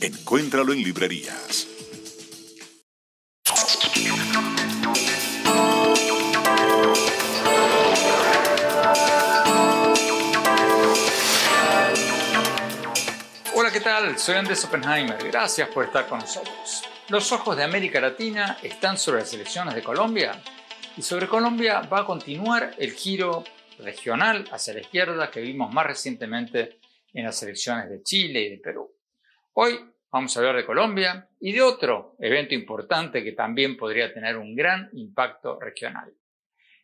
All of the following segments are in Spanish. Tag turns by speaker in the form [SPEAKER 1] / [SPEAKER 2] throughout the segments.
[SPEAKER 1] Encuéntralo en librerías.
[SPEAKER 2] Hola, ¿qué tal? Soy Andrés Oppenheimer. Gracias por estar con nosotros. Los ojos de América Latina están sobre las elecciones de Colombia y sobre Colombia va a continuar el giro regional hacia la izquierda que vimos más recientemente en las elecciones de Chile y de Perú. Hoy vamos a hablar de Colombia y de otro evento importante que también podría tener un gran impacto regional.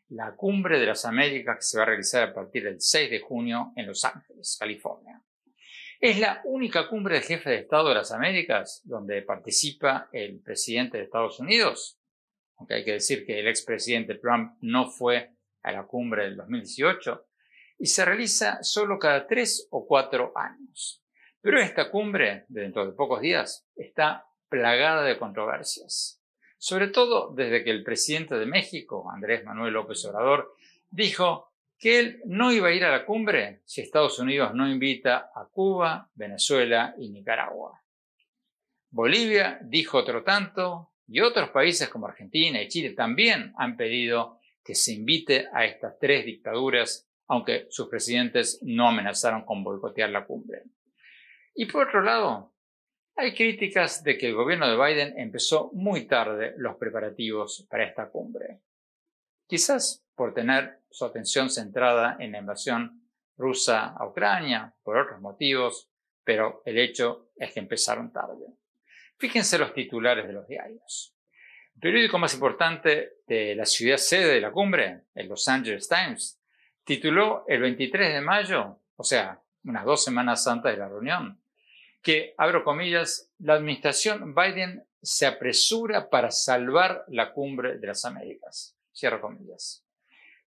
[SPEAKER 2] La Cumbre de las Américas que se va a realizar a partir del 6 de junio en Los Ángeles, California. Es la única cumbre de jefes de Estado de las Américas donde participa el presidente de Estados Unidos, aunque hay que decir que el expresidente Trump no fue a la cumbre del 2018, y se realiza solo cada tres o cuatro años. Pero esta cumbre, de dentro de pocos días, está plagada de controversias, sobre todo desde que el presidente de México, Andrés Manuel López Obrador, dijo que él no iba a ir a la cumbre si Estados Unidos no invita a Cuba, Venezuela y Nicaragua. Bolivia dijo otro tanto y otros países como Argentina y Chile también han pedido que se invite a estas tres dictaduras, aunque sus presidentes no amenazaron con boicotear la cumbre. Y por otro lado, hay críticas de que el gobierno de Biden empezó muy tarde los preparativos para esta cumbre. Quizás por tener su atención centrada en la invasión rusa a Ucrania, por otros motivos, pero el hecho es que empezaron tarde. Fíjense los titulares de los diarios. El periódico más importante de la ciudad sede de la cumbre, el Los Angeles Times, tituló el 23 de mayo, o sea, unas dos semanas antes de la reunión, que, abro comillas, la administración Biden se apresura para salvar la cumbre de las Américas. Cierro comillas.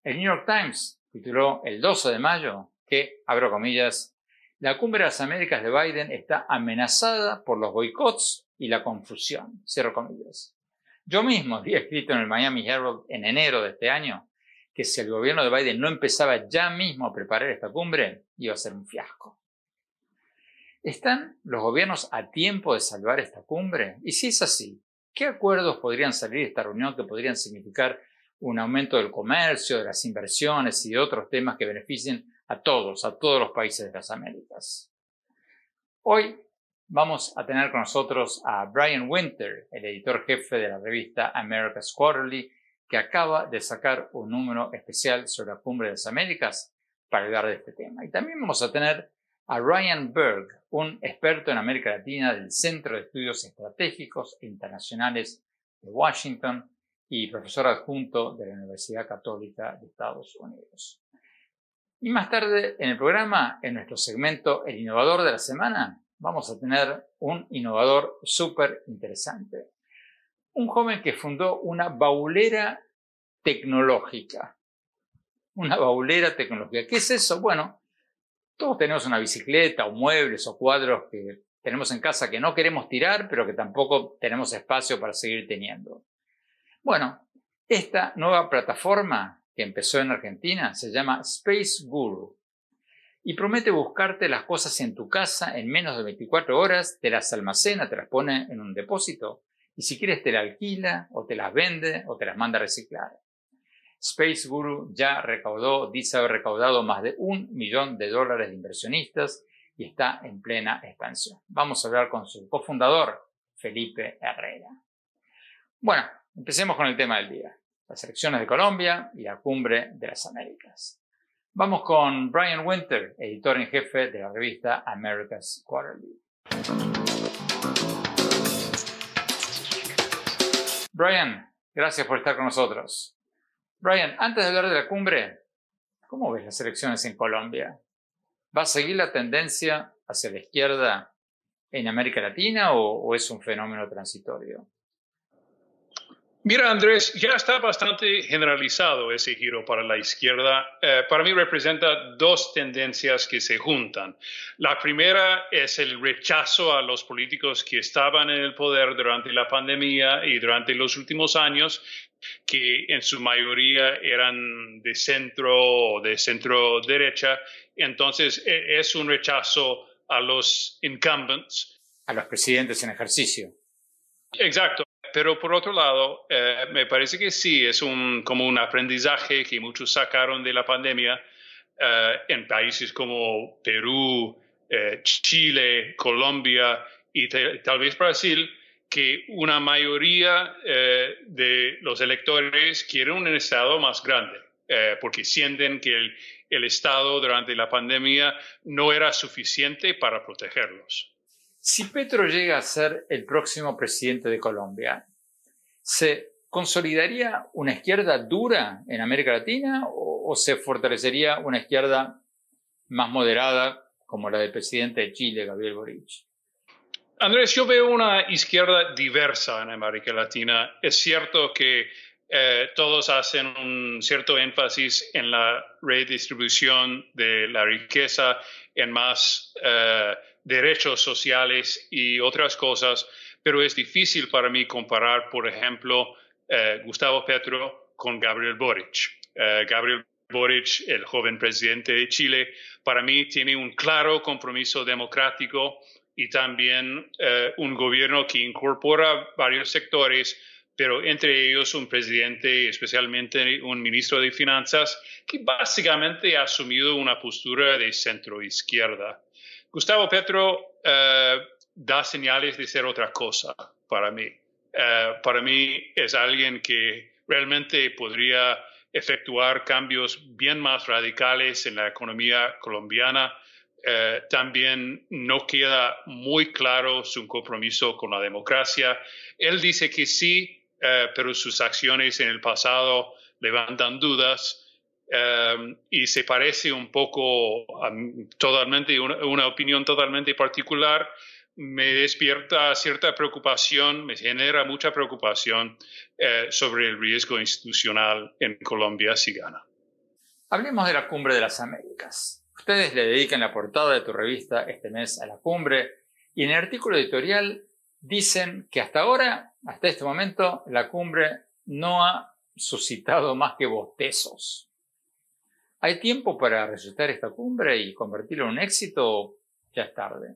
[SPEAKER 2] El New York Times tituló el 12 de mayo que, abro comillas, la cumbre de las Américas de Biden está amenazada por los boicots y la confusión. Cierro comillas. Yo mismo había escrito en el Miami Herald en enero de este año que si el gobierno de Biden no empezaba ya mismo a preparar esta cumbre, iba a ser un fiasco. ¿Están los gobiernos a tiempo de salvar esta cumbre? Y si es así, ¿qué acuerdos podrían salir de esta reunión que podrían significar un aumento del comercio, de las inversiones y de otros temas que beneficien a todos, a todos los países de las Américas. Hoy vamos a tener con nosotros a Brian Winter, el editor jefe de la revista America's Quarterly, que acaba de sacar un número especial sobre la cumbre de las Américas para hablar de este tema. Y también vamos a tener a Ryan Berg, un experto en América Latina del Centro de Estudios Estratégicos Internacionales de Washington, y profesor adjunto de la Universidad Católica de Estados Unidos. Y más tarde en el programa, en nuestro segmento El Innovador de la Semana, vamos a tener un innovador súper interesante. Un joven que fundó una baulera tecnológica. Una baulera tecnológica. ¿Qué es eso? Bueno, Todos tenemos una bicicleta o muebles o cuadros que tenemos en casa que no queremos tirar, pero que tampoco tenemos espacio para seguir teniendo. Bueno, esta nueva plataforma que empezó en Argentina se llama Space Guru y promete buscarte las cosas en tu casa en menos de 24 horas, te las almacena, te las pone en un depósito y si quieres te las alquila o te las vende o te las manda a reciclar. Space Guru ya recaudó, dice haber recaudado más de un millón de dólares de inversionistas y está en plena expansión. Vamos a hablar con su cofundador, Felipe Herrera. Bueno, empecemos con el tema del día, las elecciones de Colombia y la cumbre de las Américas. Vamos con Brian Winter, editor en jefe de la revista America's Quarterly. Brian, gracias por estar con nosotros. Brian, antes de hablar de la cumbre, ¿cómo ves las elecciones en Colombia? ¿Va a seguir la tendencia hacia la izquierda en América Latina o, es un fenómeno transitorio?
[SPEAKER 3] Mira, Andrés, ya está bastante generalizado ese giro para la izquierda. Eh, para mí representa dos tendencias que se juntan. La primera es el rechazo a los políticos que estaban en el poder durante la pandemia y durante los últimos años que en su mayoría eran de centro o de centro derecha. Entonces e, es un rechazo a los incumbents.
[SPEAKER 2] A los presidentes en ejercicio.
[SPEAKER 3] Exacto. Pero por otro lado, eh, me parece que sí, es un, como un aprendizaje que muchos sacaron de la pandemia eh, en países como Perú, eh, Chile, Colombia y tal vez Brasil, que una mayoría eh, de los electores quieren un Estado más grande, eh, porque sienten que el, Estado durante la pandemia no era suficiente para protegerlos.
[SPEAKER 2] Si Petro llega a ser el próximo presidente de Colombia, ¿se consolidaría una izquierda dura en América Latina o, o se fortalecería una izquierda más moderada como la del presidente de Chile, Gabriel Boric?
[SPEAKER 3] Andrés, yo veo una izquierda diversa en América Latina. Es cierto que eh, todos hacen un cierto énfasis en la redistribución de la riqueza, en más eh, derechos sociales y otras cosas, pero es difícil para mí comparar, por ejemplo, eh, Gustavo Petro con Gabriel Boric. Gabriel Boric, el joven presidente de Chile, para mí tiene un claro compromiso democrático y también eh, un gobierno que incorpora varios sectores, pero entre ellos un presidente, especialmente un ministro de Finanzas, que básicamente ha asumido una postura de centro izquierda. Gustavo Petro eh, da señales de ser otra cosa para mí. Eh, para mí es alguien que realmente podría efectuar cambios bien más radicales en la economía colombiana eh, también no queda muy claro su compromiso con la democracia. Él dice que sí, eh, pero sus acciones en el pasado levantan dudas. Eh, y se parece un poco a totalmente una, opinión totalmente particular me despierta cierta preocupación, me genera mucha preocupación sobre el riesgo institucional en Colombia si gana.
[SPEAKER 2] Hablemos de la cumbre de las Américas. Ustedes le dedican la portada de tu revista este mes a la cumbre y en el artículo editorial dicen que hasta ahora, hasta este momento, la cumbre no ha suscitado más que bostezos. ¿Hay tiempo para resucitar esta cumbre y convertirla en un éxito ya es tarde?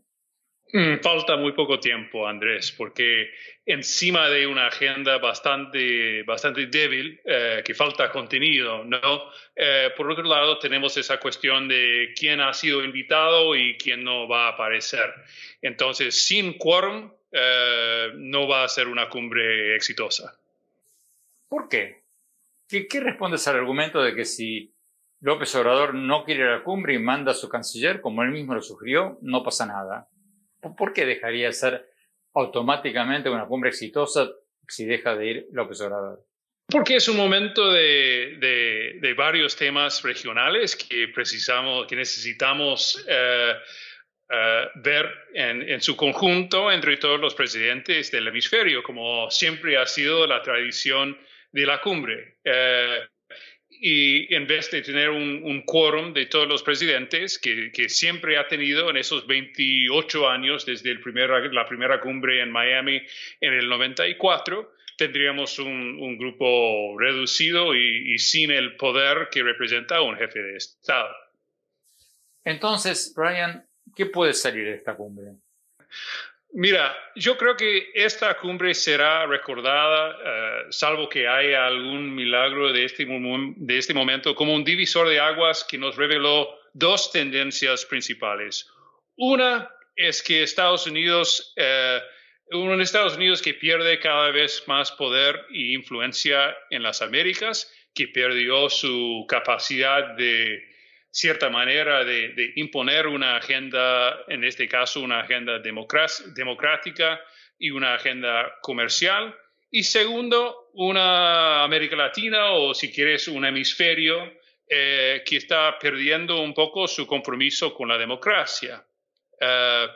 [SPEAKER 3] Mm, falta muy poco tiempo, Andrés, porque encima de una agenda bastante, bastante débil, eh, que falta contenido, ¿no? Eh, por otro lado, tenemos esa cuestión de quién ha sido invitado y quién no va a aparecer. Entonces, sin quórum, eh, no va a ser una cumbre exitosa.
[SPEAKER 2] ¿Por qué? ¿Qué, qué respondes al argumento de que si López Obrador no quiere la cumbre y manda a su canciller, como él mismo lo sugirió, no pasa nada? ¿Por qué dejaría de ser automáticamente una cumbre exitosa si deja de ir López Obrador?
[SPEAKER 3] Porque es un momento de, de, varios temas regionales que, precisamos, que necesitamos eh, eh, ver en, en, su conjunto entre todos los presidentes del hemisferio, como siempre ha sido la tradición de la cumbre. Eh, y en vez de tener un, quórum de todos los presidentes que, siempre ha tenido en esos 28 años desde el la primera cumbre en Miami en el 94, tendríamos un, grupo reducido y, sin el poder que representa un jefe de Estado.
[SPEAKER 2] Entonces, Brian, ¿qué puede salir de esta cumbre?
[SPEAKER 3] Mira, yo creo que esta cumbre será recordada, eh, salvo que haya algún milagro de este, de este momento, como un divisor de aguas que nos reveló dos tendencias principales. Una es que Estados Unidos, eh, un Estados Unidos que pierde cada vez más poder e influencia en las Américas, que perdió su capacidad de cierta manera de, imponer una agenda, en este caso una agenda democrática y una agenda comercial. Y segundo, una América Latina o si quieres un hemisferio eh, que está perdiendo un poco su compromiso con la democracia. Eh,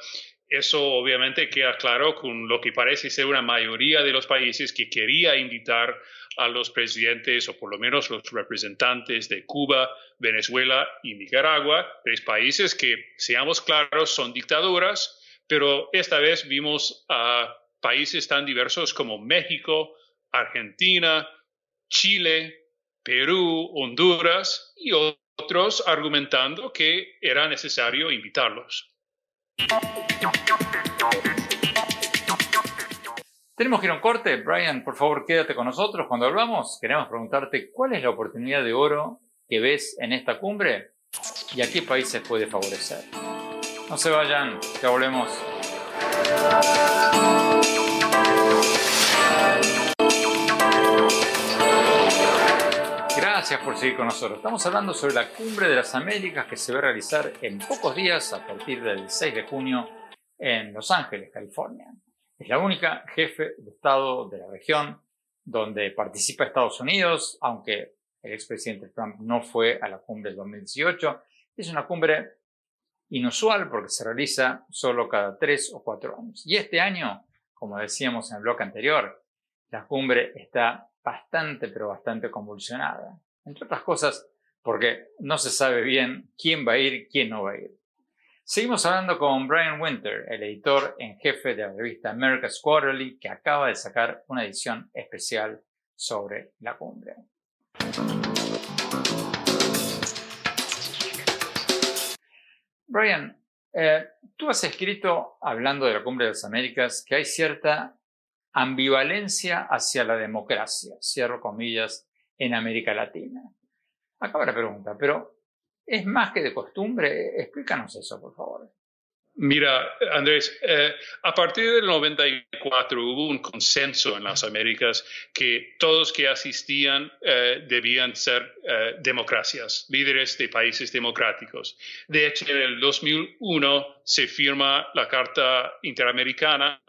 [SPEAKER 3] eso obviamente queda claro con lo que parece ser una mayoría de los países que quería invitar a los presidentes o por lo menos los representantes de Cuba, Venezuela y Nicaragua, tres países que, seamos claros, son dictaduras, pero esta vez vimos a países tan diversos como México, Argentina, Chile, Perú, Honduras y otros argumentando que era necesario invitarlos.
[SPEAKER 2] Tenemos que ir a un corte. Brian, por favor, quédate con nosotros. Cuando hablamos, queremos preguntarte cuál es la oportunidad de oro que ves en esta cumbre y a qué países puede favorecer. No se vayan, ya volvemos. Gracias por seguir con nosotros. Estamos hablando sobre la Cumbre de las Américas que se va a realizar en pocos días a partir del 6 de junio en Los Ángeles, California. Es la única jefe de Estado de la región donde participa Estados Unidos, aunque el expresidente Trump no fue a la cumbre del 2018. Es una cumbre inusual porque se realiza solo cada tres o cuatro años. Y este año, como decíamos en el bloque anterior, la cumbre está bastante, pero bastante convulsionada. Entre otras cosas, porque no se sabe bien quién va a ir, quién no va a ir. Seguimos hablando con Brian Winter, el editor en jefe de la revista America's Quarterly, que acaba de sacar una edición especial sobre la cumbre. Brian, eh, tú has escrito, hablando de la cumbre de las Américas, que hay cierta ambivalencia hacia la democracia, cierro comillas, en América Latina. Acaba la pregunta, pero ¿Es más que de costumbre? Explícanos eso, por favor.
[SPEAKER 3] Mira, Andrés, eh, a partir del 94 hubo un consenso en las Américas que todos que asistían eh, debían ser eh, democracias, líderes de países democráticos. De hecho, en el 2001 se firma la Carta Interamericana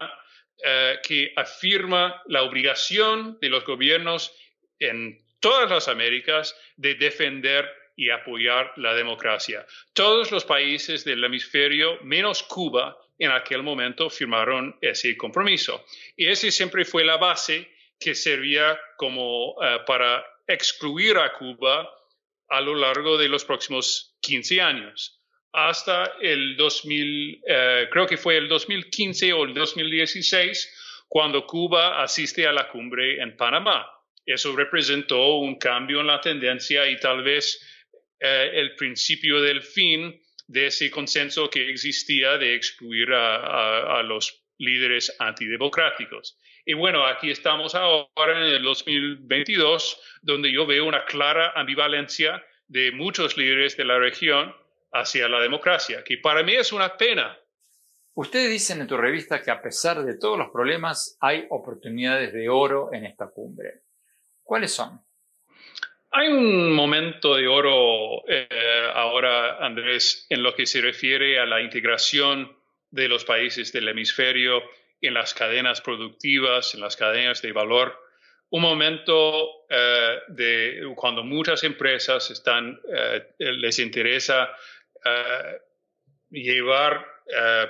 [SPEAKER 3] que afirma la obligación de los gobiernos en todas las Américas de defender y apoyar la democracia. Todos los países del hemisferio, menos Cuba, en aquel momento firmaron ese compromiso. Y ese siempre fue la base que servía como eh, para excluir a Cuba a lo largo de los próximos 15 años. Hasta el 2000, eh, creo que fue el 2015 o el 2016, cuando Cuba asiste a la cumbre en Panamá. Eso representó un cambio en la tendencia y tal vez eh, el principio del fin de ese consenso que existía de excluir a, los líderes antidemocráticos. Y bueno, aquí estamos ahora en el 2022, donde yo veo una clara ambivalencia de muchos líderes de la región hacia la democracia, que para mí es una pena.
[SPEAKER 2] Ustedes dicen en tu revista que a pesar de todos los problemas hay oportunidades de oro en esta cumbre. ¿Cuáles son?
[SPEAKER 3] Hay un momento de oro eh, ahora, Andrés, en lo que se refiere a la integración de los países del hemisferio en las cadenas productivas, en las cadenas de valor. Un momento eh, de cuando muchas empresas están, eh, les interesa llevar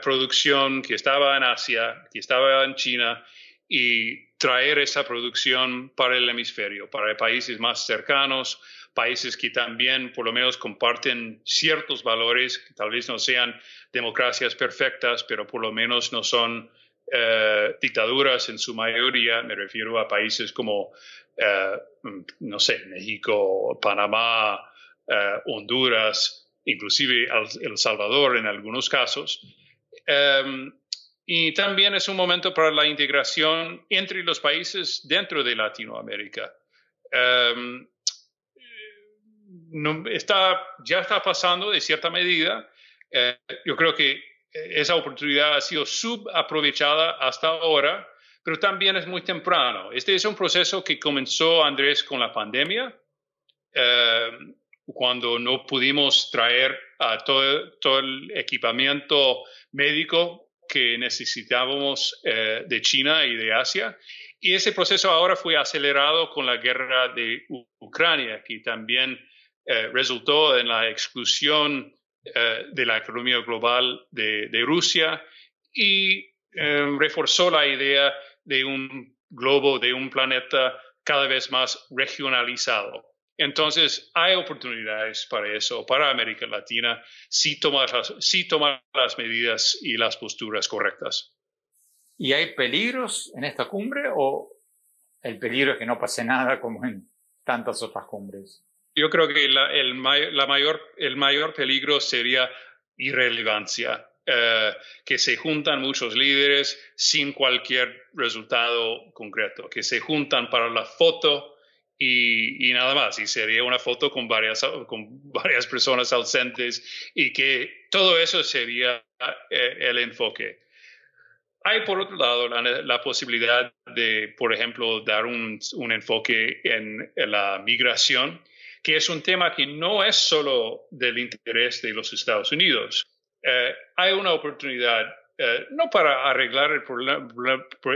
[SPEAKER 3] producción que estaba en Asia, que estaba en China, y traer esa producción para el hemisferio, para países más cercanos, países que también por lo menos comparten ciertos valores, que tal vez no sean democracias perfectas, pero por lo menos no son eh, dictaduras en su mayoría, me refiero a países como, eh, no sé, México, Panamá, eh, Honduras, inclusive El Salvador en algunos casos. Em, y también es un momento para la integración entre los países dentro de Latinoamérica. Em, está, ya está pasando de cierta medida. Eh, yo creo que esa oportunidad ha sido subaprovechada hasta ahora, pero también es muy temprano. Este es un proceso que comenzó, Andrés, con la pandemia, em, cuando no pudimos traer todo el equipamiento médico que necesitábamos eh, de China y de Asia. Y ese proceso ahora fue acelerado con la guerra de Ucrania, que también eh, resultó en la exclusión eh, de la economía global de, de Rusia y reforzó la idea de un globo, de un planeta cada vez más regionalizado. Entonces, hay oportunidades para eso, para América Latina, si tomar, si tomar las medidas y las posturas correctas.
[SPEAKER 2] ¿Y hay peligros en esta cumbre o el peligro es que no pase nada como en tantas otras cumbres?
[SPEAKER 3] Yo creo que el, mayor, el mayor peligro sería irrelevancia, eh, que se juntan muchos líderes sin cualquier resultado concreto, que se juntan para la foto y, nada más. Y sería una foto con varias, con varias personas ausentes y que todo eso sería eh, el enfoque. Hay, por otro lado, la, posibilidad de, por ejemplo, dar un, un enfoque en, la migración, que es un tema que no es solo del interés de los Estados Unidos. Eh, hay una oportunidad, eh, no para arreglar el,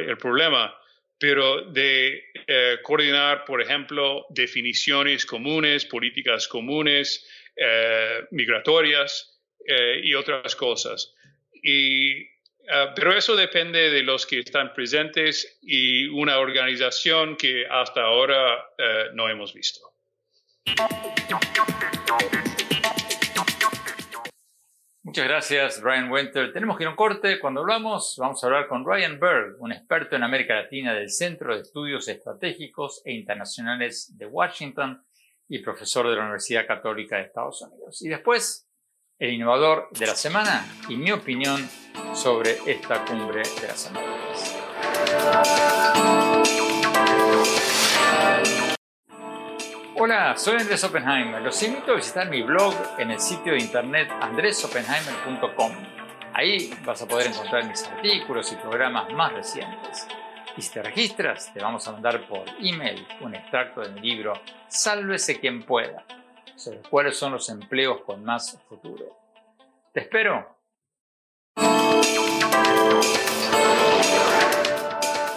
[SPEAKER 3] el problema, pero de eh, coordinar, por ejemplo, definiciones comunes, políticas comunes, eh, migratorias eh, y otras cosas. Y, pero eso depende de los que están presentes y una organización que hasta ahora no hemos visto.
[SPEAKER 2] Muchas gracias, Ryan Winter. Tenemos que ir a un corte. Cuando hablamos, vamos a hablar con Ryan Berg, un experto en América Latina del Centro de Estudios Estratégicos e Internacionales de Washington y profesor de la Universidad Católica de Estados Unidos. Y después, el innovador de la semana y mi opinión sobre esta cumbre de las Américas. Hola, soy Andrés Oppenheimer. Los invito a visitar mi blog en el sitio de internet andresoppenheimer.com. Ahí vas a poder encontrar mis artículos y programas más recientes. Y si te registras, te vamos a mandar por email un extracto de mi libro Sálvese quien pueda, sobre cuáles son los empleos con más futuro. Te espero.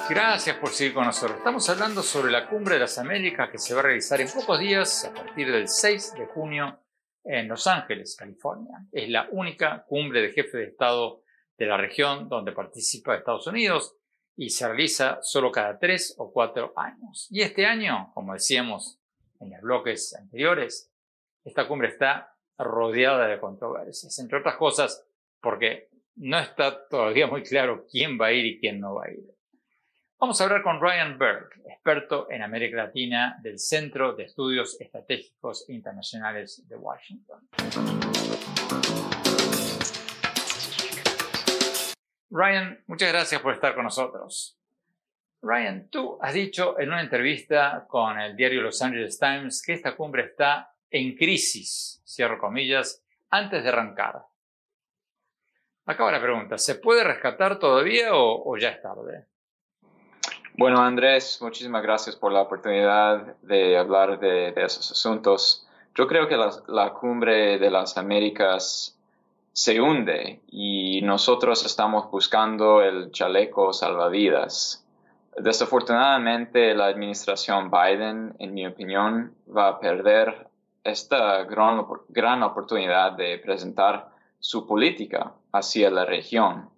[SPEAKER 2] Gracias por seguir con nosotros. Estamos hablando sobre la Cumbre de las Américas que se va a realizar en pocos días a partir del 6 de junio en Los Ángeles, California. Es la única cumbre de jefe de Estado de la región donde participa Estados Unidos y se realiza solo cada tres o cuatro años. Y este año, como decíamos en los bloques anteriores, esta cumbre está rodeada de controversias, entre otras cosas porque no está todavía muy claro quién va a ir y quién no va a ir. Vamos a hablar con Ryan Berg, experto en América Latina del Centro de Estudios Estratégicos Internacionales de Washington. Ryan, muchas gracias por estar con nosotros. Ryan, tú has dicho en una entrevista con el diario Los Angeles Times que esta cumbre está en crisis, cierro comillas, antes de arrancar. Acaba la pregunta, ¿se puede rescatar todavía o, o ya es tarde?
[SPEAKER 4] Bueno, Andrés, muchísimas gracias por la oportunidad de hablar de, esos asuntos. Yo creo que la, cumbre de las Américas se hunde y nosotros estamos buscando el chaleco salvavidas. Desafortunadamente, la administración Biden, en mi opinión, va a perder esta gran, gran oportunidad de presentar su política hacia la región.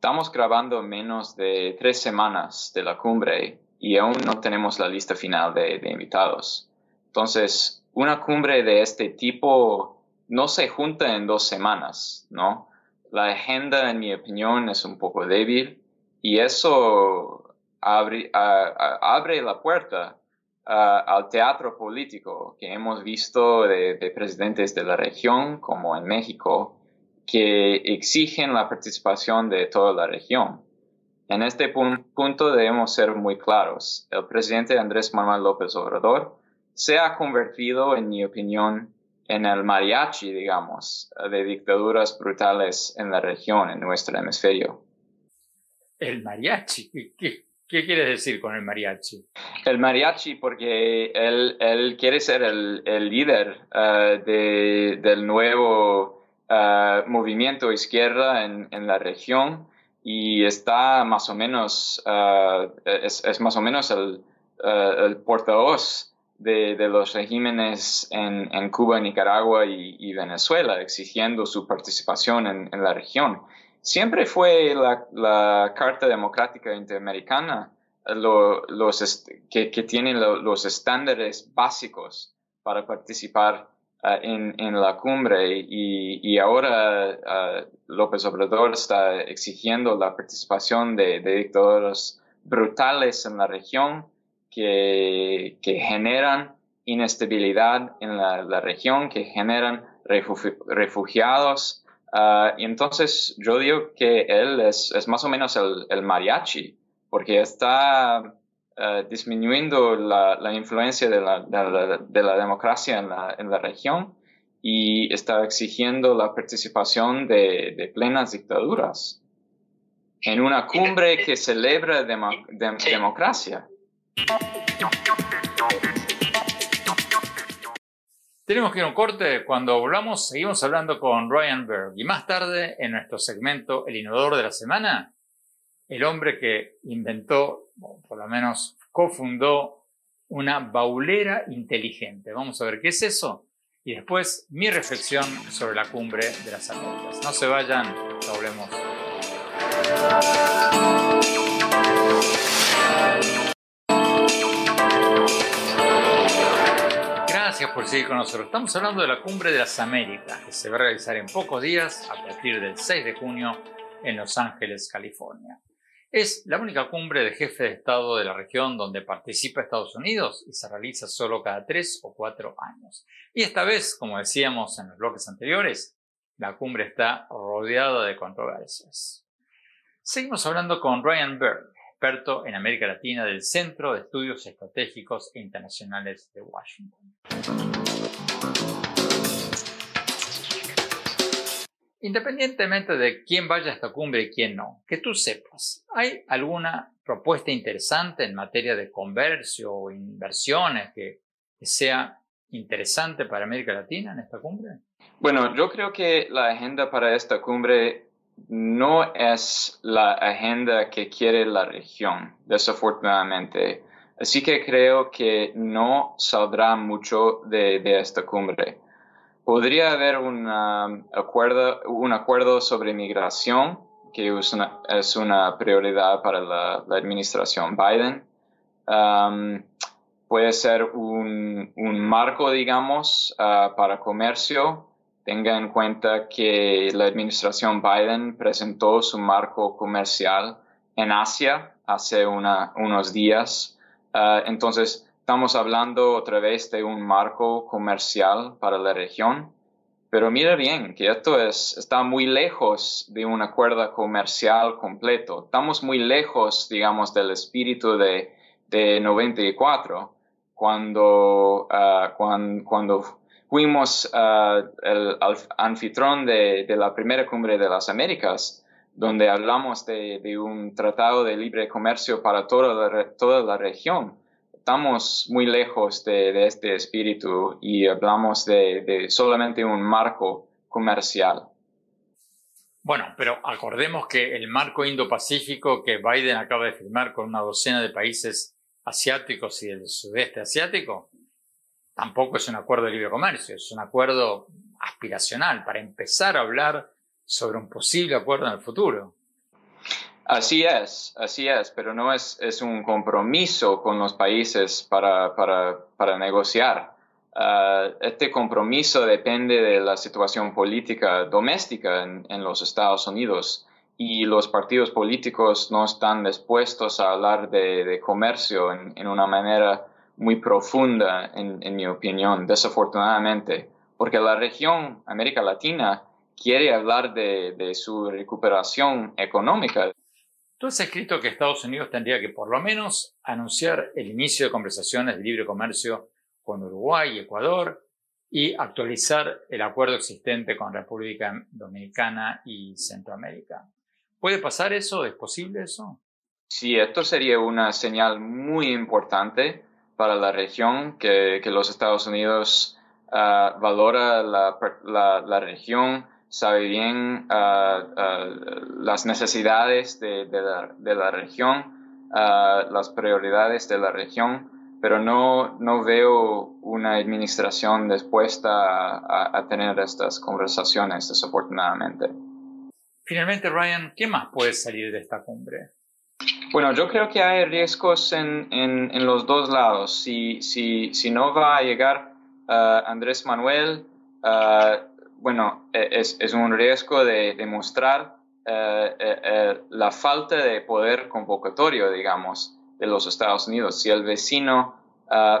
[SPEAKER 4] Estamos grabando menos de tres semanas de la cumbre y aún no tenemos la lista final de, invitados. Entonces, una cumbre de este tipo no se junta en dos semanas, ¿no? La agenda, en mi opinión, es un poco débil y eso abre, abre la puerta al teatro político que hemos visto de, de, presidentes de la región, como en México, que exigen la participación de toda la región. En este punto debemos ser muy claros. El presidente Andrés Manuel López Obrador se ha convertido, en mi opinión, en el mariachi, digamos, de dictaduras brutales en la región, en nuestro hemisferio.
[SPEAKER 2] ¿El mariachi? ¿Qué, qué quieres decir con el mariachi?
[SPEAKER 4] El mariachi porque él, él quiere ser el, el líder uh, de, del nuevo uh, movimiento izquierda en, en, la región y está más o menos, uh, es, es, más o menos el, el portavoz de, de, los regímenes en, en Cuba, Nicaragua y, y, Venezuela, exigiendo su participación en, en la región. Siempre fue la, la Carta Democrática Interamericana lo, los que, que tienen lo, los estándares básicos para participar uh, en, en, la cumbre y, y ahora uh, López Obrador está exigiendo la participación de, dictadores brutales en la región que, que generan inestabilidad en la, región, que generan refugiados. Uh, y entonces yo digo que él es, es más o menos el mariachi, porque está uh, disminuyendo la, la influencia de la, de, la, de la, democracia en la, en la región y está exigiendo la participación de, de plenas dictaduras en una cumbre que celebra demo, de, democracia.
[SPEAKER 2] Tenemos que ir a un corte. Cuando volvamos, seguimos hablando con Ryan Berg. Y más tarde, en nuestro segmento El Inodoro de la Semana, el hombre que inventó, o por lo menos cofundó, una baulera inteligente. Vamos a ver qué es eso. Y después mi reflexión sobre la cumbre de las Américas. No se vayan, hablemos. Gracias por seguir con nosotros. Estamos hablando de la Cumbre de las Américas, que se va a realizar en pocos días, a partir del 6 de junio, en Los Ángeles, California. Es la única cumbre de jefe de Estado de la región donde participa Estados Unidos y se realiza solo cada tres o cuatro años. Y esta vez, como decíamos en los bloques anteriores, la cumbre está rodeada de controversias. Seguimos hablando con Ryan Berg, experto en América Latina del Centro de Estudios Estratégicos Internacionales de Washington. Independientemente de quién vaya a esta cumbre y quién no, que tú sepas, ¿hay alguna propuesta interesante en materia de comercio o inversiones que, sea interesante para América Latina en esta cumbre?
[SPEAKER 4] Bueno, yo creo que la agenda para esta cumbre no es la agenda que quiere la región, desafortunadamente. Así que creo que no saldrá mucho de esta cumbre. Podría haber un acuerdo, un acuerdo sobre migración, que es una, prioridad para la, administración Biden. Puede ser un, marco, digamos, uh, para comercio Tenga en cuenta que la administración Biden presentó su marco comercial en Asia hace unos días. Uh, entonces, estamos hablando otra vez de un marco comercial para la región. Pero mira bien que esto es, está muy lejos de un acuerdo comercial completo. Estamos muy lejos, digamos, del espíritu de, de 94, cuando, uh, cuando, cuando fuimos uh, el, anfitrón de, de, la primera cumbre de las Américas, donde hablamos de, de un tratado de libre comercio para toda la, toda la región. Estamos muy lejos de, de este espíritu y hablamos de, solamente un marco comercial.
[SPEAKER 2] Bueno, pero acordemos que el marco Indo-Pacífico que Biden acaba de firmar con una docena de países asiáticos y del sudeste asiático tampoco es un acuerdo de libre comercio, es un acuerdo aspiracional para empezar a hablar sobre un posible acuerdo en el futuro.
[SPEAKER 4] Así es, así es, pero no es, es un compromiso con los países para, para, para negociar. uh, este compromiso depende de la situación política doméstica en, los Estados Unidos y los partidos políticos no están dispuestos a hablar de, comercio en, una manera muy profunda, en, mi opinión, desafortunadamente, porque la región América Latina quiere hablar de, de su recuperación económica.
[SPEAKER 2] Tú has escrito que Estados Unidos tendría que por lo menos anunciar el inicio de conversaciones de libre comercio con Uruguay y Ecuador y actualizar el acuerdo existente con República Dominicana y Centroamérica. ¿Puede pasar eso? ¿Es posible eso?
[SPEAKER 4] Sí, esto sería una señal muy importante para la región que, los Estados Unidos uh, valora la, la, región, sabe bien uh, uh, las necesidades de, la, de la, región, las prioridades de la región pero no, no veo una administración dispuesta a, a, tener estas conversaciones, desafortunadamente.
[SPEAKER 2] Finalmente, Ryan, ¿qué más puede salir de esta cumbre?
[SPEAKER 4] Bueno, yo creo que hay riesgos en, en, en los dos lados. Si, si, si, no va a llegar uh, Andrés Manuel, uh, bueno, e, es, un riesgo de demostrar uh, la falta de poder convocatorio, digamos de los Estados Unidos. Si el vecino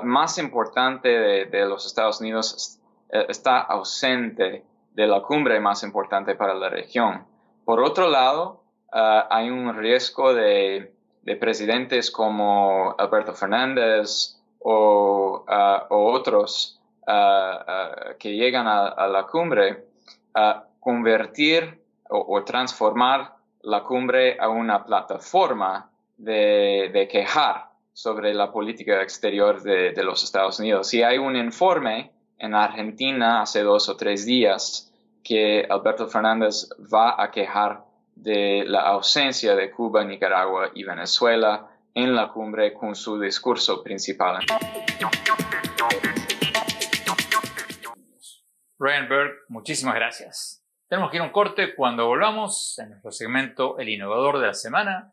[SPEAKER 4] más importante de, los Estados Unidos eh, está ausente de la cumbre más importante para la región. Por otro lado, hay un riesgo de, presidentes como Alberto Fernández o, otros que llegan a, la cumbre a convertir o transformar la cumbre a una plataforma de, quejar sobre la política exterior de, los Estados Unidos. Si hay un informe en Argentina hace dos o tres días que Alberto Fernández va a quejar de la ausencia de Cuba, Nicaragua y Venezuela en la cumbre con su discurso principal.
[SPEAKER 2] Ryan Berg, muchísimas gracias. Tenemos que ir a un corte cuando volvamos en nuestro segmento El Innovador de la Semana.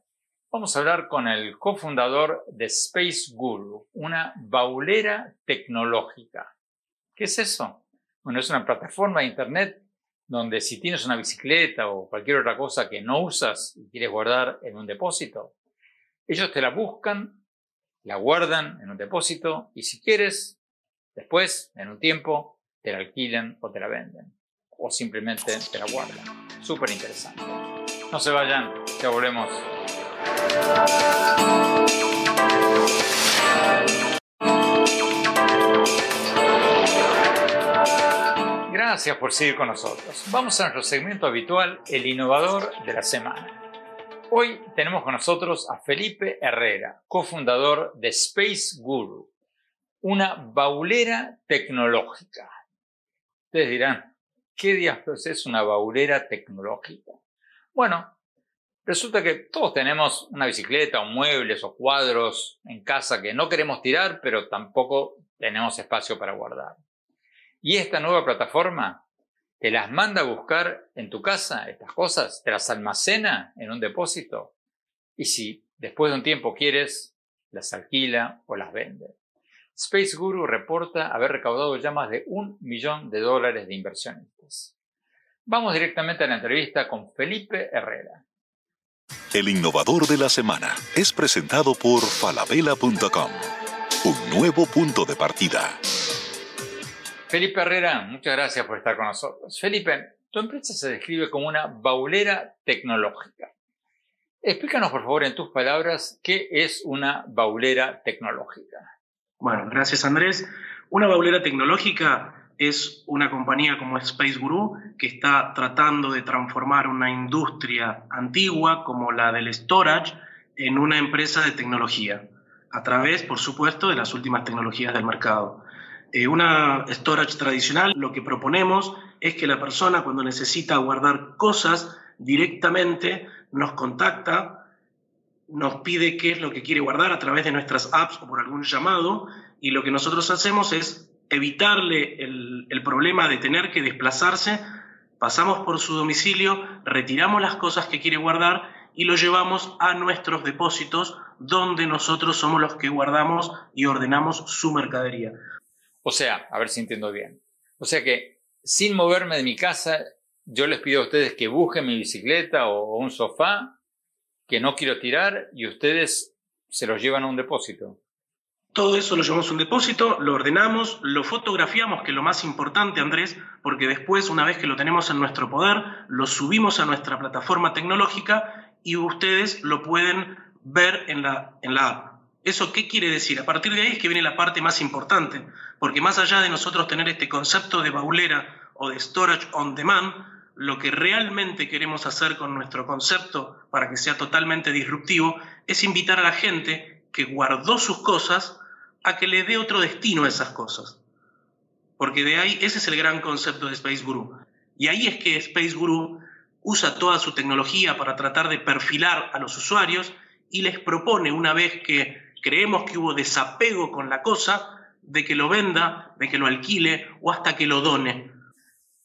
[SPEAKER 2] Vamos a hablar con el cofundador de Space Guru, una baulera tecnológica. ¿Qué es eso? Bueno, es una plataforma de Internet donde si tienes una bicicleta o cualquier otra cosa que no usas y quieres guardar en un depósito, ellos te la buscan, la guardan en un depósito y si quieres, después, en un tiempo, te la alquilan o te la venden. O simplemente te la guardan. Súper interesante. No se vayan, ya volvemos. Gracias por seguir con nosotros. Vamos a nuestro segmento habitual, el innovador de la semana. Hoy tenemos con nosotros a Felipe Herrera, cofundador de Space Guru, una baulera tecnológica. Ustedes dirán, ¿qué diablos es una baulera tecnológica? Bueno, Resulta que todos tenemos una bicicleta o muebles o cuadros en casa que no queremos tirar, pero tampoco tenemos espacio para guardar. Y esta nueva plataforma te las manda a buscar en tu casa, estas cosas, te las almacena en un depósito y si después de un tiempo quieres, las alquila o las vende. Space Guru reporta haber recaudado ya más de un millón de dólares de inversionistas. Vamos directamente a la entrevista con Felipe Herrera.
[SPEAKER 1] El innovador de la semana es presentado por falabella.com. Un nuevo punto de partida.
[SPEAKER 2] Felipe Herrera, muchas gracias por estar con nosotros. Felipe, tu empresa se describe como una baulera tecnológica. Explícanos, por favor, en tus palabras, qué es una baulera tecnológica.
[SPEAKER 5] Bueno, gracias Andrés. Una baulera tecnológica es una compañía como Space Guru que está tratando de transformar una industria antigua como la del storage en una empresa de tecnología, a través, por supuesto, de las últimas tecnologías del mercado. Eh, una storage tradicional, lo que proponemos es que la persona cuando necesita guardar cosas directamente nos contacta, nos pide qué es lo que quiere guardar a través de nuestras apps o por algún llamado, y lo que nosotros hacemos es evitarle el, problema de tener que desplazarse, pasamos por su domicilio, retiramos las cosas que quiere guardar y lo llevamos a nuestros depósitos donde nosotros somos los que guardamos y ordenamos su mercadería.
[SPEAKER 2] O sea, a ver si entiendo bien. O sea que sin moverme de mi casa, yo les pido a ustedes que busquen mi bicicleta o un sofá que no quiero tirar y ustedes se los llevan a un depósito.
[SPEAKER 5] Todo eso lo llevamos a un depósito, lo ordenamos, lo fotografiamos, que es lo más importante, Andrés, porque después, una vez que lo tenemos en nuestro poder, lo subimos a nuestra plataforma tecnológica y ustedes lo pueden ver en la, en la app. ¿Eso qué quiere decir? A partir de ahí es que viene la parte más importante, porque más allá de nosotros tener este concepto de baulera o de storage on demand, lo que realmente queremos hacer con nuestro concepto para que sea totalmente disruptivo es invitar a la gente que guardó sus cosas a que le dé otro destino a esas cosas. Porque de ahí, ese es el gran concepto de Space Guru. Y ahí es que Space Guru usa toda su tecnología para tratar de perfilar a los usuarios y les propone, una vez que creemos que hubo desapego con la cosa, de que lo venda, de que lo alquile o hasta que lo done.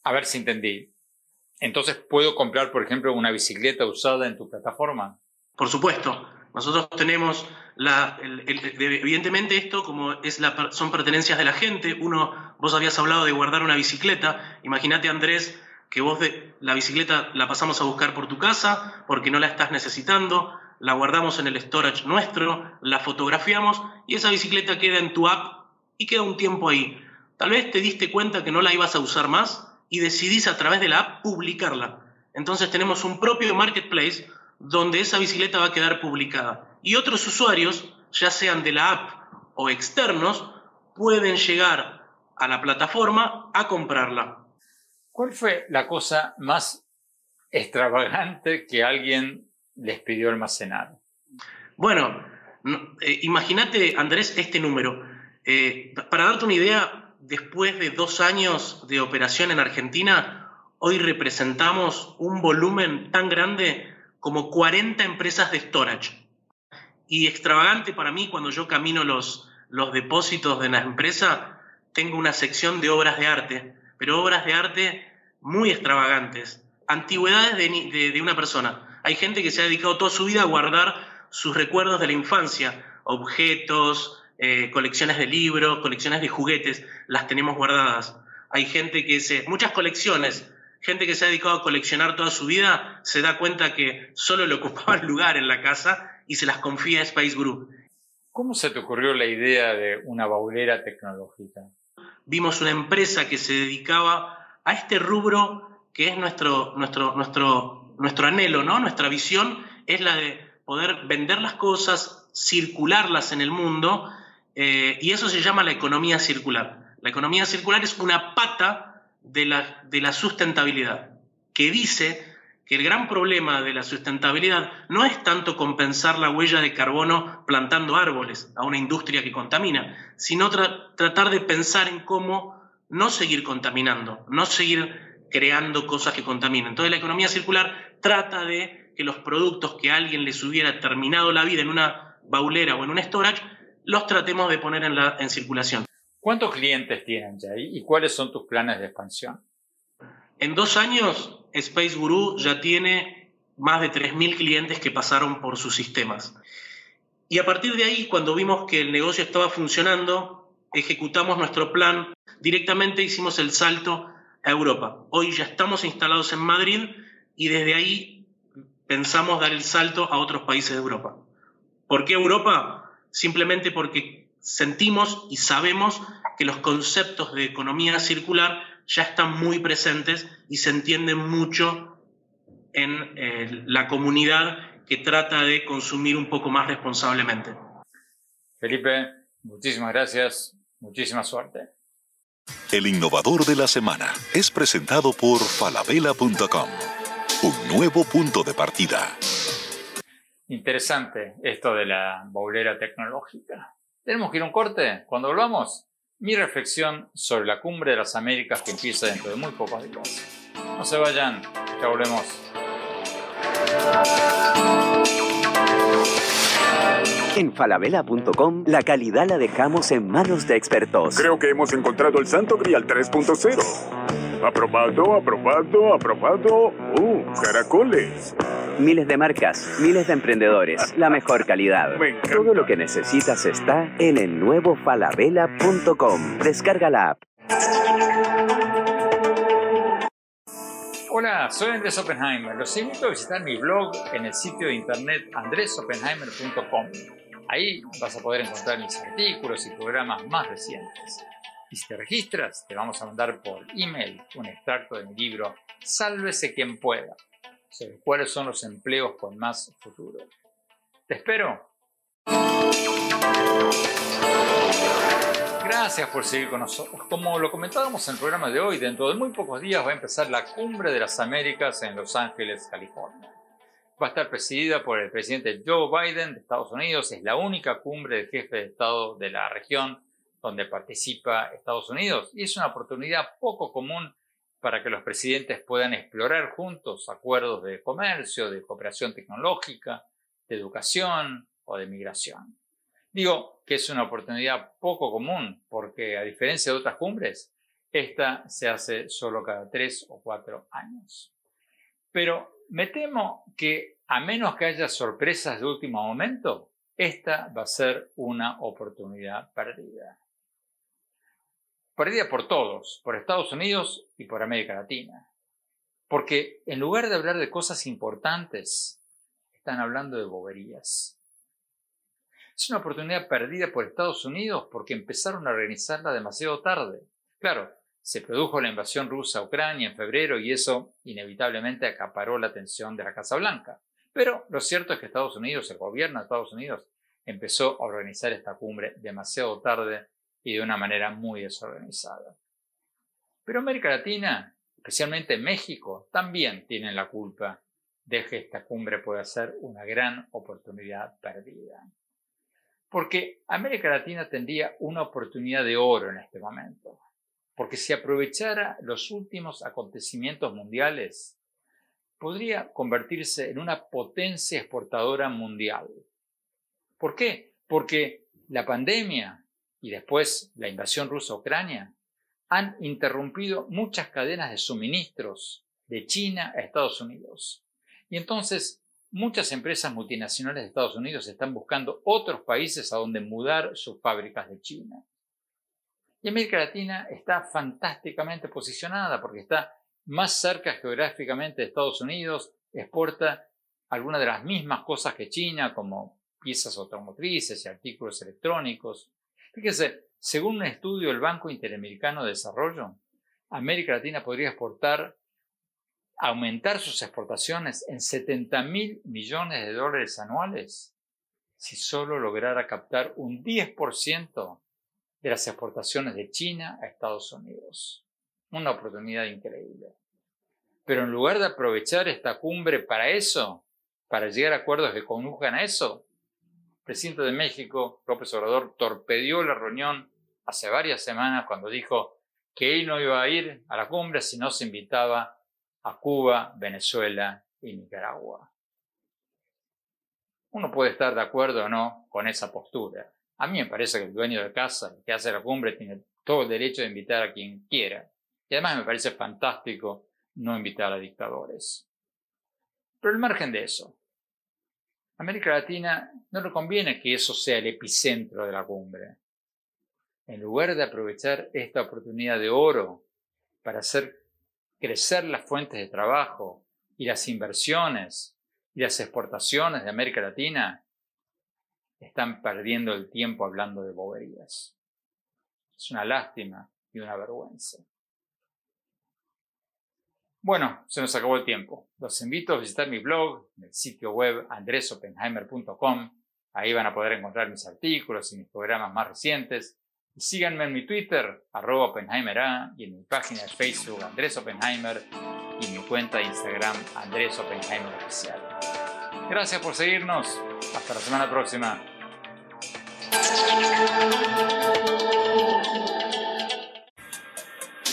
[SPEAKER 2] A ver si entendí. Entonces, ¿puedo comprar, por ejemplo, una bicicleta usada en tu plataforma?
[SPEAKER 5] Por supuesto. Nosotros tenemos la, evidentemente esto como es la, son pertenencias de la gente. Uno, vos habías hablado de guardar una bicicleta. Imagínate Andrés que vos de, la bicicleta la pasamos a buscar por tu casa porque no la estás necesitando, la guardamos en el storage nuestro, la fotografiamos y esa bicicleta queda en tu app y queda un tiempo ahí. Tal vez te diste cuenta que no la ibas a usar más y decidís a través de la app publicarla. Entonces tenemos un propio marketplace donde esa bicicleta va a quedar publicada. Y otros usuarios, ya sean de la app o externos, pueden llegar a la plataforma a comprarla.
[SPEAKER 2] ¿Cuál fue la cosa más extravagante que alguien les pidió almacenar?
[SPEAKER 5] Bueno, eh, imagínate, Andrés, este número. Eh, para darte una idea, después de dos años de operación en Argentina, hoy representamos un volumen tan grande como 40 empresas de storage. Y extravagante para mí cuando yo camino los, depósitos de la empresa, tengo una sección de obras de arte, pero obras de arte muy extravagantes, antigüedades de, de, una persona. Hay gente que se ha dedicado toda su vida a guardar sus recuerdos de la infancia, objetos, eh, colecciones de libros, colecciones de juguetes, las tenemos guardadas. Hay gente que se, muchas colecciones, gente que se ha dedicado a coleccionar toda su vida se da cuenta que solo le ocupaba el lugar en la casa y se las confía a Space Group.
[SPEAKER 2] ¿Cómo se te ocurrió la idea de una baulera tecnológica?
[SPEAKER 5] Vimos una empresa que se dedicaba a este rubro que es nuestro, nuestro, nuestro, nuestro anhelo, ¿no? Nuestra visión es la de poder vender las cosas, circularlas en el mundo, eh, y eso se llama la economía circular. La economía circular es una pata de la, de la sustentabilidad, que dice que el gran problema de la sustentabilidad no es tanto compensar la huella de carbono plantando árboles a una industria que contamina, sino tratar de pensar en cómo no seguir contaminando, no seguir creando cosas que contaminan. Entonces la economía circular trata de que los productos que alguien les hubiera terminado la vida en una baulera o en un storage, los tratemos de poner en, la, en circulación.
[SPEAKER 2] ¿Cuántos clientes tienen ya y cuáles son tus planes de expansión?
[SPEAKER 5] En dos años, Space Guru ya tiene más de 3.000 clientes que pasaron por sus sistemas. Y a partir de ahí, cuando vimos que el negocio estaba funcionando, ejecutamos nuestro plan, directamente hicimos el salto a Europa. Hoy ya estamos instalados en Madrid y desde ahí pensamos dar el salto a otros países de Europa. ¿Por qué Europa? Simplemente porque sentimos y sabemos que los conceptos de economía circular ya están muy presentes y se entienden mucho en eh, la comunidad que trata de consumir un poco más responsablemente.
[SPEAKER 2] Felipe, muchísimas gracias, muchísima suerte.
[SPEAKER 1] El innovador de la semana es presentado por falabella.com, un nuevo punto de partida.
[SPEAKER 2] Interesante esto de la bolera tecnológica. Tenemos que ir a un corte. Cuando volvamos, mi reflexión sobre la cumbre de las Américas que empieza dentro de muy pocos días. No se vayan, ya volvemos.
[SPEAKER 6] En falabella.com la calidad la dejamos en manos de expertos.
[SPEAKER 7] Creo que hemos encontrado el Santo Grial 3.0. Aprobado, aprobado, aprobado. ¡Uh, caracoles!
[SPEAKER 6] Miles de marcas, miles de emprendedores, la mejor calidad. Todo lo que necesitas está en el nuevo falabella.com. Descarga la app.
[SPEAKER 2] Hola, soy Andrés Oppenheimer. Los invito a visitar mi blog en el sitio de internet andresoppenheimer.com. Ahí vas a poder encontrar mis artículos y programas más recientes. Y si te registras, te vamos a mandar por email un extracto de mi libro Sálvese quien pueda, cuáles son los empleos con más futuro. Te espero. Gracias por seguir con nosotros. Como lo comentábamos en el programa de hoy, dentro de muy pocos días va a empezar la Cumbre de las Américas en Los Ángeles, California. Va a estar presidida por el presidente Joe Biden de Estados Unidos. Es la única cumbre de jefe de Estado de la región donde participa Estados Unidos y es una oportunidad poco común para que los presidentes puedan explorar juntos acuerdos de comercio, de cooperación tecnológica, de educación o de migración. Digo que es una oportunidad poco común porque a diferencia de otras cumbres, esta se hace solo cada tres o cuatro años. Pero me temo que a menos que haya sorpresas de último momento, esta va a ser una oportunidad perdida perdida por todos, por Estados Unidos y por América Latina. Porque en lugar de hablar de cosas importantes, están hablando de boberías. Es una oportunidad perdida por Estados Unidos porque empezaron a organizarla demasiado tarde. Claro, se produjo la invasión rusa a Ucrania en febrero y eso inevitablemente acaparó la atención de la Casa Blanca. Pero lo cierto es que Estados Unidos, el gobierno de Estados Unidos, empezó a organizar esta cumbre demasiado tarde y de una manera muy desorganizada. Pero América Latina, especialmente México, también tienen la culpa de que esta cumbre pueda ser una gran oportunidad perdida. Porque América Latina tendría una oportunidad de oro en este momento. Porque si aprovechara los últimos acontecimientos mundiales, podría convertirse en una potencia exportadora mundial. ¿Por qué? Porque la pandemia y después la invasión rusa a Ucrania, han interrumpido muchas cadenas de suministros de China a Estados Unidos. Y entonces muchas empresas multinacionales de Estados Unidos están buscando otros países a donde mudar sus fábricas de China. Y América Latina está fantásticamente posicionada porque está más cerca geográficamente de Estados Unidos, exporta algunas de las mismas cosas que China, como piezas automotrices y artículos electrónicos, Fíjese, según un estudio del Banco Interamericano de Desarrollo, América Latina podría exportar, aumentar sus exportaciones en 70 mil millones de dólares anuales si solo lograra captar un 10% de las exportaciones de China a Estados Unidos. Una oportunidad increíble. Pero en lugar de aprovechar esta cumbre para eso, para llegar a acuerdos que conduzcan a eso, presidente de México, López Obrador, torpedió la reunión hace varias semanas cuando dijo que él no iba a ir a la cumbre si no se invitaba a Cuba, Venezuela y Nicaragua. Uno puede estar de acuerdo o no con esa postura. A mí me parece que el dueño de casa, el que hace la cumbre, tiene todo el derecho de invitar a quien quiera. Y además me parece fantástico no invitar a dictadores. Pero al margen de eso, América Latina no le conviene que eso sea el epicentro de la cumbre. En lugar de aprovechar esta oportunidad de oro para hacer crecer las fuentes de trabajo y las inversiones y las exportaciones de América Latina, están perdiendo el tiempo hablando de boberías. Es una lástima y una vergüenza. Bueno, se nos acabó el tiempo. Los invito a visitar mi blog, el sitio web andresopenheimer.com. Ahí van a poder encontrar mis artículos y mis programas más recientes. Y síganme en mi Twitter, arroba OppenheimerA, y en mi página de Facebook, Andrés Oppenheimer, y mi cuenta de Instagram, Andrés Oppenheimer Oficial. Gracias por seguirnos. Hasta la semana próxima.